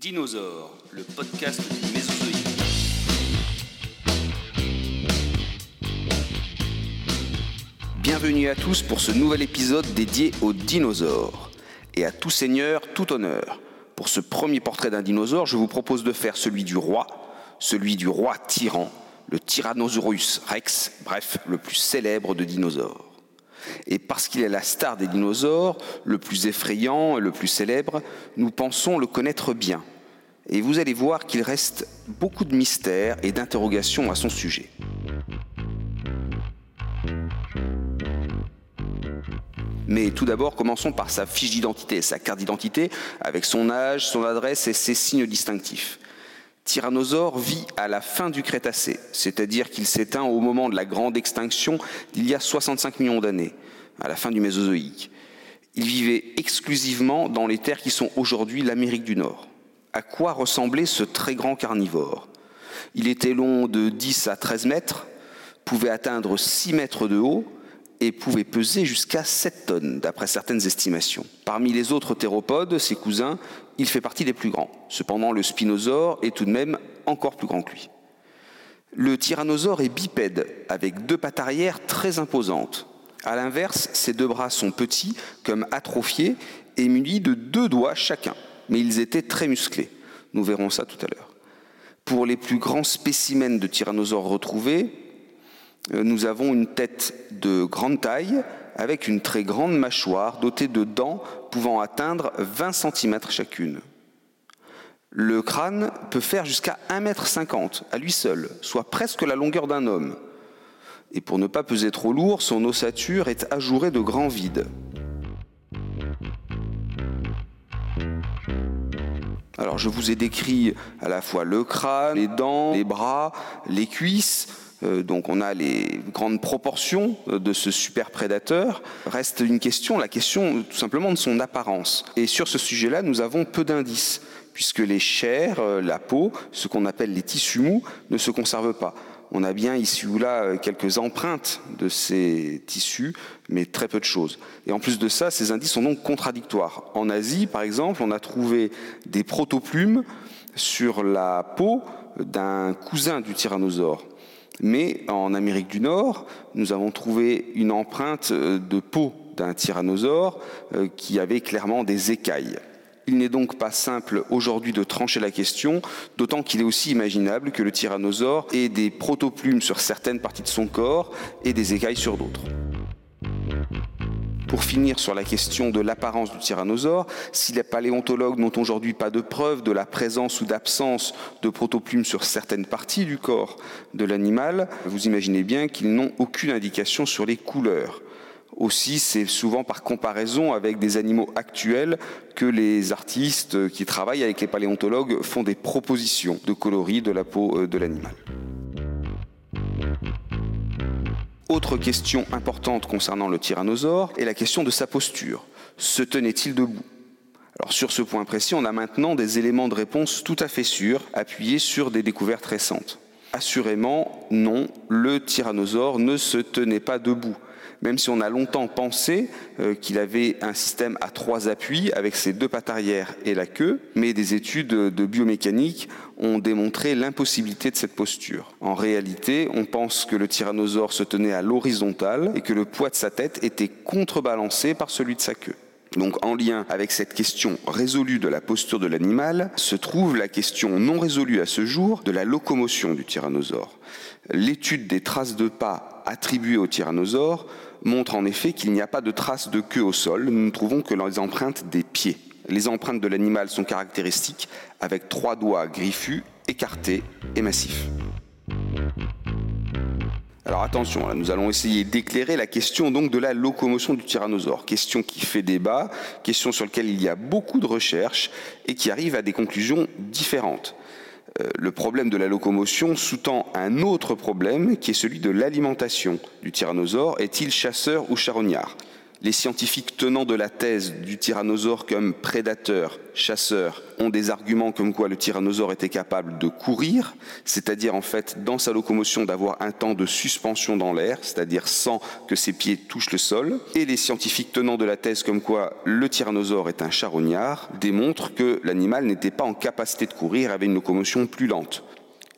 Dinosaures, le podcast du Mésozoïque. Bienvenue à tous pour ce nouvel épisode dédié aux dinosaures. Et à tout seigneur, tout honneur. Pour ce premier portrait d'un dinosaure, je vous propose de faire celui du roi, celui du roi tyran, le Tyrannosaurus rex, bref, le plus célèbre de dinosaures. Et parce qu'il est la star des dinosaures, le plus effrayant et le plus célèbre, nous pensons le connaître bien. Et vous allez voir qu'il reste beaucoup de mystères et d'interrogations à son sujet. Mais tout d'abord, commençons par sa fiche d'identité, sa carte d'identité, avec son âge, son adresse et ses signes distinctifs. Tyrannosaure vit à la fin du Crétacé, c'est-à-dire qu'il s'éteint au moment de la grande extinction d'il y a 65 millions d'années, à la fin du Mésozoïque. Il vivait exclusivement dans les terres qui sont aujourd'hui l'Amérique du Nord. À quoi ressemblait ce très grand carnivore? Il était long de 10 à 13 mètres, pouvait atteindre 6 mètres de haut et pouvait peser jusqu'à 7 tonnes, d'après certaines estimations. Parmi les autres théropodes, ses cousins, il fait partie des plus grands. Cependant, le spinosaure est tout de même encore plus grand que lui. Le tyrannosaure est bipède, avec deux pattes arrière très imposantes. À l'inverse, ses deux bras sont petits, comme atrophiés, et munis de deux doigts chacun. Mais ils étaient très musclés. Nous verrons ça tout à l'heure. Pour les plus grands spécimens de tyrannosaures retrouvés, nous avons une tête de grande taille avec une très grande mâchoire dotée de dents pouvant atteindre 20 cm chacune. Le crâne peut faire jusqu'à 1,50 m à lui seul, soit presque la longueur d'un homme. Et pour ne pas peser trop lourd, son ossature est ajourée de grands vides. Alors je vous ai décrit à la fois le crâne, les dents, les bras, les cuisses, euh, donc on a les grandes proportions de ce super prédateur. Reste une question, la question tout simplement de son apparence. Et sur ce sujet-là, nous avons peu d'indices, puisque les chairs, euh, la peau, ce qu'on appelle les tissus mous, ne se conservent pas. On a bien ici ou là euh, quelques empreintes de ces tissus, mais très peu de choses. Et en plus de ça, ces indices sont donc contradictoires. En Asie, par exemple, on a trouvé des protoplumes sur la peau d'un cousin du tyrannosaure. Mais en Amérique du Nord, nous avons trouvé une empreinte euh, de peau d'un tyrannosaure euh, qui avait clairement des écailles. Il n'est donc pas simple aujourd'hui de trancher la question, d'autant qu'il est aussi imaginable que le tyrannosaure ait des protoplumes sur certaines parties de son corps et des écailles sur d'autres. Pour finir sur la question de l'apparence du tyrannosaure, si les paléontologues n'ont aujourd'hui pas de preuve de la présence ou d'absence de protoplumes sur certaines parties du corps de l'animal, vous imaginez bien qu'ils n'ont aucune indication sur les couleurs. Aussi, c'est souvent par comparaison avec des animaux actuels que les artistes qui travaillent avec les paléontologues font des propositions de coloris de la peau euh, de l'animal. Autre question importante concernant le tyrannosaure est la question de sa posture. Se tenait-il debout? Alors sur ce point précis, on a maintenant des éléments de réponse tout à fait sûrs, appuyés sur des découvertes récentes. Assurément, non, le tyrannosaure ne se tenait pas debout même si on a longtemps pensé euh, qu'il avait un système à trois appuis avec ses deux pattes arrière et la queue, mais des études de biomécanique ont démontré l'impossibilité de cette posture. En réalité, on pense que le tyrannosaure se tenait à l'horizontale et que le poids de sa tête était contrebalancé par celui de sa queue. Donc en lien avec cette question résolue de la posture de l'animal se trouve la question non résolue à ce jour de la locomotion du tyrannosaure. L'étude des traces de pas attribuées au tyrannosaure montre en effet qu'il n'y a pas de traces de queue au sol, nous ne trouvons que les empreintes des pieds. Les empreintes de l'animal sont caractéristiques avec trois doigts griffus, écartés et massifs. Alors attention, nous allons essayer d'éclairer la question donc de la locomotion du tyrannosaure, question qui fait débat, question sur laquelle il y a beaucoup de recherches et qui arrive à des conclusions différentes. Euh, le problème de la locomotion sous-tend un autre problème qui est celui de l'alimentation du tyrannosaure. Est-il chasseur ou charognard? Les scientifiques tenant de la thèse du tyrannosaure comme prédateur, chasseur, ont des arguments comme quoi le tyrannosaure était capable de courir, c'est-à-dire en fait dans sa locomotion d'avoir un temps de suspension dans l'air, c'est-à-dire sans que ses pieds touchent le sol. Et les scientifiques tenant de la thèse comme quoi le tyrannosaure est un charognard démontrent que l'animal n'était pas en capacité de courir, avait une locomotion plus lente.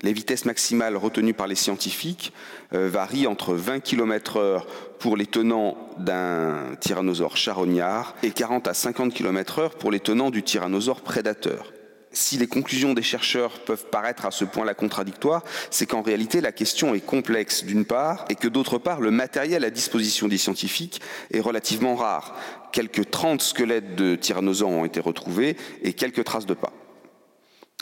Les vitesses maximales retenues par les scientifiques euh, varient entre 20 km heure pour les tenants d'un tyrannosaure charognard et 40 à 50 km heure pour les tenants du tyrannosaure prédateur. Si les conclusions des chercheurs peuvent paraître à ce point-là contradictoires, c'est qu'en réalité la question est complexe d'une part et que d'autre part le matériel à disposition des scientifiques est relativement rare. Quelques 30 squelettes de tyrannosaures ont été retrouvés et quelques traces de pas.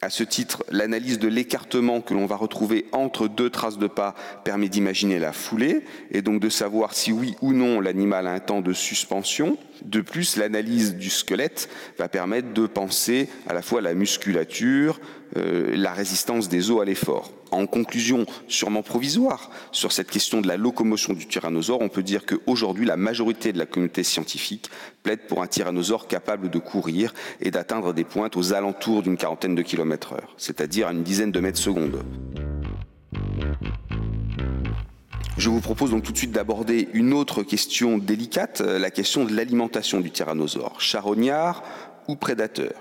À ce titre, l'analyse de l'écartement que l'on va retrouver entre deux traces de pas permet d'imaginer la foulée et donc de savoir si oui ou non l'animal a un temps de suspension. De plus, l'analyse du squelette va permettre de penser à la fois la musculature, euh, la résistance des os à l'effort. En conclusion, sûrement provisoire, sur cette question de la locomotion du tyrannosaure, on peut dire qu'aujourd'hui, la majorité de la communauté scientifique plaide pour un tyrannosaure capable de courir et d'atteindre des pointes aux alentours d'une quarantaine de kilomètres heure, c'est-à-dire à une dizaine de mètres secondes. Je vous propose donc tout de suite d'aborder une autre question délicate, la question de l'alimentation du tyrannosaure, charognard ou prédateur?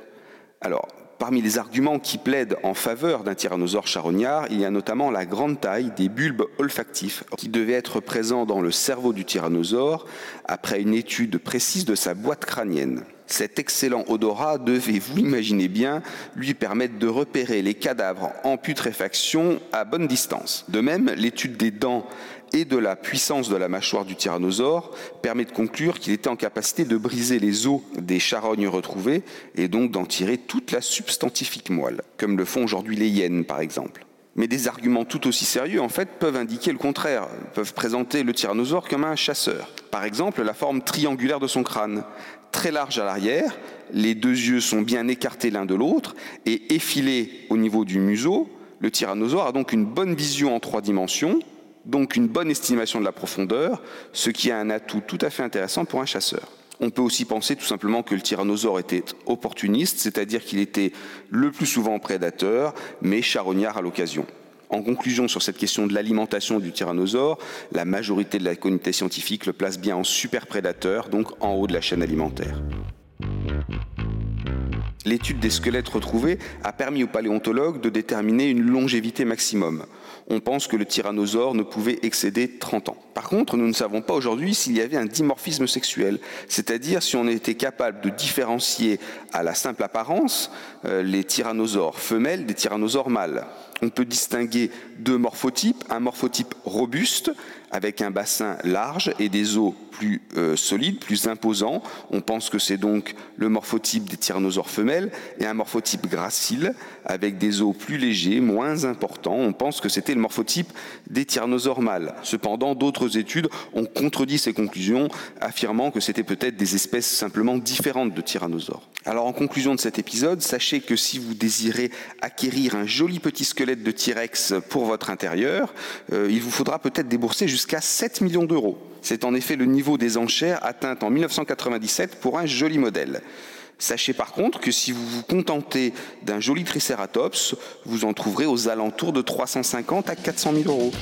Alors, Parmi les arguments qui plaident en faveur d'un tyrannosaure charognard, il y a notamment la grande taille des bulbes olfactifs qui devaient être présents dans le cerveau du tyrannosaure après une étude précise de sa boîte crânienne. Cet excellent odorat devait, vous imaginez bien, lui permettre de repérer les cadavres en putréfaction à bonne distance. De même, l'étude des dents et de la puissance de la mâchoire du tyrannosaure permet de conclure qu'il était en capacité de briser les os des charognes retrouvées et donc d'en tirer toute la substantifique moelle, comme le font aujourd'hui les hyènes par exemple. Mais des arguments tout aussi sérieux, en fait, peuvent indiquer le contraire, peuvent présenter le tyrannosaure comme un chasseur. Par exemple, la forme triangulaire de son crâne, très large à l'arrière, les deux yeux sont bien écartés l'un de l'autre et effilés au niveau du museau. Le tyrannosaure a donc une bonne vision en trois dimensions, donc une bonne estimation de la profondeur, ce qui est un atout tout à fait intéressant pour un chasseur. On peut aussi penser tout simplement que le tyrannosaure était opportuniste, c'est-à-dire qu'il était le plus souvent prédateur, mais charognard à l'occasion. En conclusion sur cette question de l'alimentation du tyrannosaure, la majorité de la communauté scientifique le place bien en super prédateur, donc en haut de la chaîne alimentaire. L'étude des squelettes retrouvés a permis aux paléontologues de déterminer une longévité maximum. On pense que le tyrannosaure ne pouvait excéder 30 ans. Par contre, nous ne savons pas aujourd'hui s'il y avait un dimorphisme sexuel, c'est-à-dire si on était capable de différencier à la simple apparence euh, les tyrannosaures femelles des tyrannosaures mâles. On peut distinguer deux morphotypes, un morphotype robuste avec un bassin large et des os plus euh, solides, plus imposants. On pense que c'est donc le morphotype des tyrannosaures femelles et un morphotype gracile avec des os plus légers, moins importants. On pense que c'était le morphotype des tyrannosaures mâles. Cependant, d'autres études ont contredit ces conclusions, affirmant que c'était peut-être des espèces simplement différentes de tyrannosaures. Alors en conclusion de cet épisode, sachez que si vous désirez acquérir un joli petit squelette de T-Rex pour votre intérieur, euh, il vous faudra peut-être débourser jusqu'à 7 millions d'euros. C'est en effet le niveau des enchères atteint en 1997 pour un joli modèle. Sachez par contre que si vous vous contentez d'un joli Triceratops, vous en trouverez aux alentours de 350 à 400 000 euros.